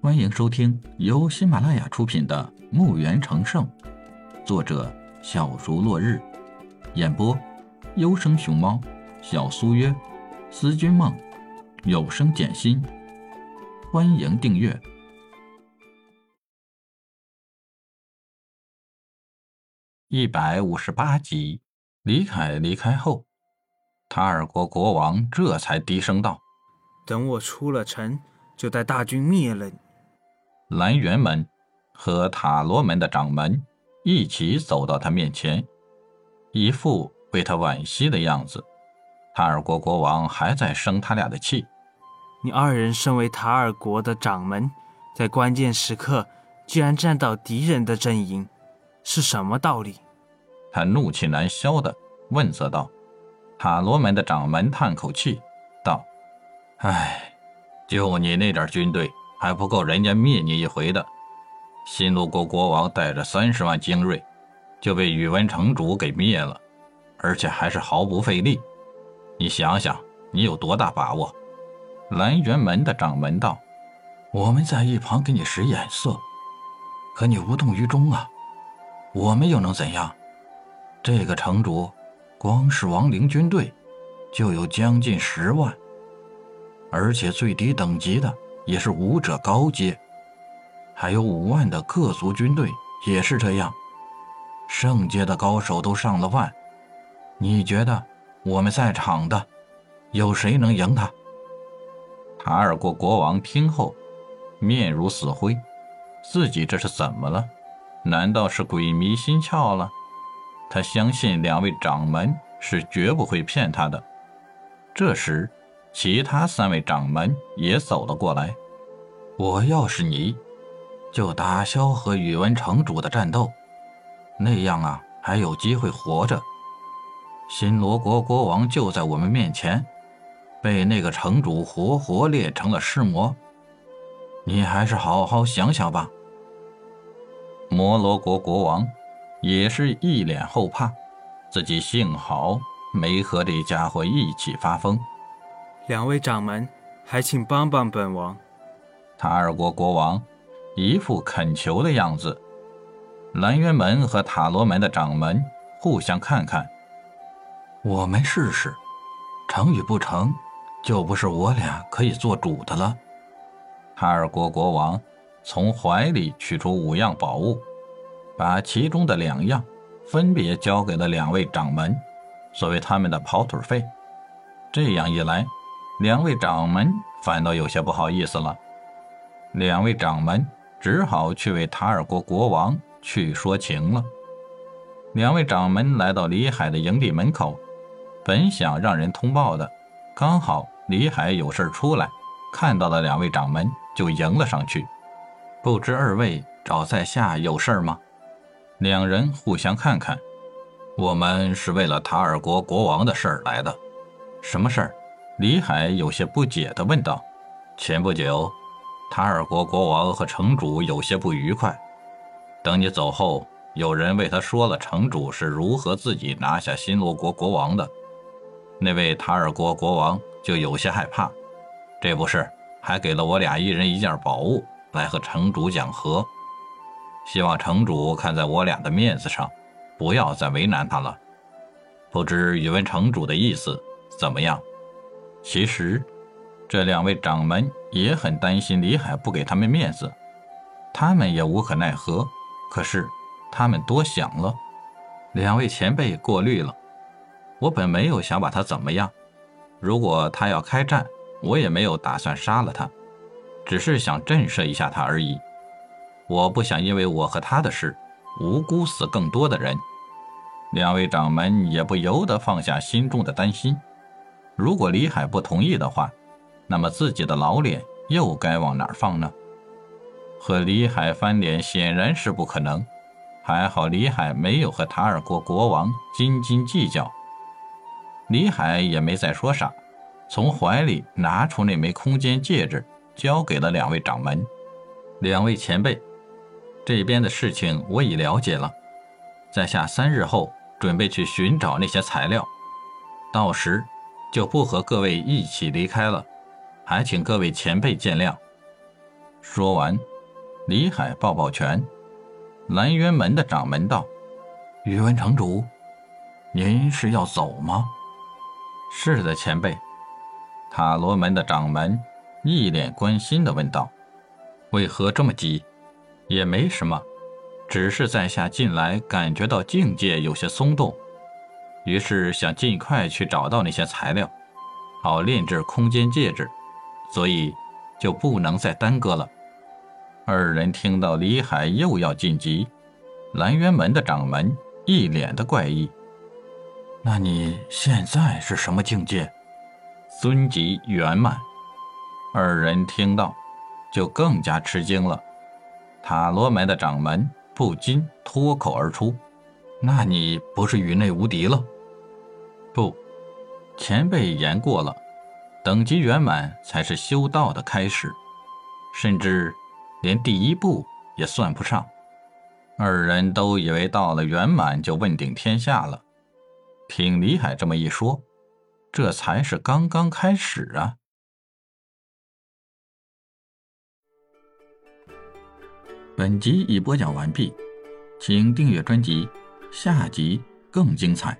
欢迎收听由喜马拉雅出品的《墓园成圣》，作者小竹落日，演播优生熊猫、小苏约、思君梦、有声简心。欢迎订阅一百五十八集。李凯离开后，塔尔国国王这才低声道：“等我出了城，就带大军灭了你。”蓝园门和塔罗门的掌门一起走到他面前，一副为他惋惜的样子。塔尔国国王还在生他俩的气。你二人身为塔尔国的掌门，在关键时刻居然站到敌人的阵营，是什么道理？他怒气难消的问责道。塔罗门的掌门叹口气道：“唉，就你那点军队。”还不够人家灭你一回的。新罗国国王带着三十万精锐，就被宇文城主给灭了，而且还是毫不费力。你想想，你有多大把握？蓝元门的掌门道：“我们在一旁给你使眼色，可你无动于衷啊。我们又能怎样？这个城主，光是亡灵军队，就有将近十万，而且最低等级的。”也是武者高阶，还有五万的各族军队也是这样，圣阶的高手都上了万。你觉得我们在场的有谁能赢他？塔尔国国王听后面如死灰，自己这是怎么了？难道是鬼迷心窍了？他相信两位掌门是绝不会骗他的。这时。其他三位掌门也走了过来。我要是你，就打消和宇文城主的战斗，那样啊还有机会活着。新罗国国王就在我们面前，被那个城主活活炼成了尸魔。你还是好好想想吧。摩罗国国王也是一脸后怕，自己幸好没和这家伙一起发疯。两位掌门，还请帮帮本王。塔尔国国王一副恳求的样子。蓝渊门和塔罗门的掌门互相看看，我们试试，成与不成，就不是我俩可以做主的了。塔尔国国王从怀里取出五样宝物，把其中的两样分别交给了两位掌门，作为他们的跑腿费。这样一来。两位掌门反倒有些不好意思了，两位掌门只好去为塔尔国国王去说情了。两位掌门来到李海的营地门口，本想让人通报的，刚好李海有事出来，看到了两位掌门，就迎了上去。不知二位找在下有事吗？两人互相看看，我们是为了塔尔国国王的事儿来的。什么事儿？李海有些不解地问道：“前不久，塔尔国国王和城主有些不愉快。等你走后，有人为他说了城主是如何自己拿下新罗国国王的。那位塔尔国国王就有些害怕，这不是还给了我俩一人一件宝物来和城主讲和，希望城主看在我俩的面子上，不要再为难他了。不知宇文城主的意思怎么样？”其实，这两位掌门也很担心李海不给他们面子，他们也无可奈何。可是，他们多想了。两位前辈过虑了，我本没有想把他怎么样。如果他要开战，我也没有打算杀了他，只是想震慑一下他而已。我不想因为我和他的事，无辜死更多的人。两位掌门也不由得放下心中的担心。如果李海不同意的话，那么自己的老脸又该往哪儿放呢？和李海翻脸显然是不可能。还好李海没有和塔尔国国王斤斤计较。李海也没再说啥，从怀里拿出那枚空间戒指，交给了两位掌门。两位前辈，这边的事情我已了解了，在下三日后准备去寻找那些材料，到时。就不和各位一起离开了，还请各位前辈见谅。说完，李海抱抱拳。蓝渊门的掌门道：“宇文城主，您是要走吗？”“是的，前辈。”塔罗门的掌门一脸关心的问道：“为何这么急？”“也没什么，只是在下近来感觉到境界有些松动，于是想尽快去找到那些材料，好炼制空间戒指，所以就不能再耽搁了。”二人听到李海又要晋级，蓝渊门的掌门一脸的怪异：“那你现在是什么境界？”尊级圆满。二人听到，就更加吃惊了。塔罗门的掌门不禁脱口而出：“那你不是宇内无敌了？”“不，前辈言过了，等级圆满才是修道的开始，甚至……”连第一步也算不上，二人都以为到了圆满就问鼎天下了。听李海这么一说，这才是刚刚开始啊！本集已播讲完毕，请订阅专辑，下集更精彩。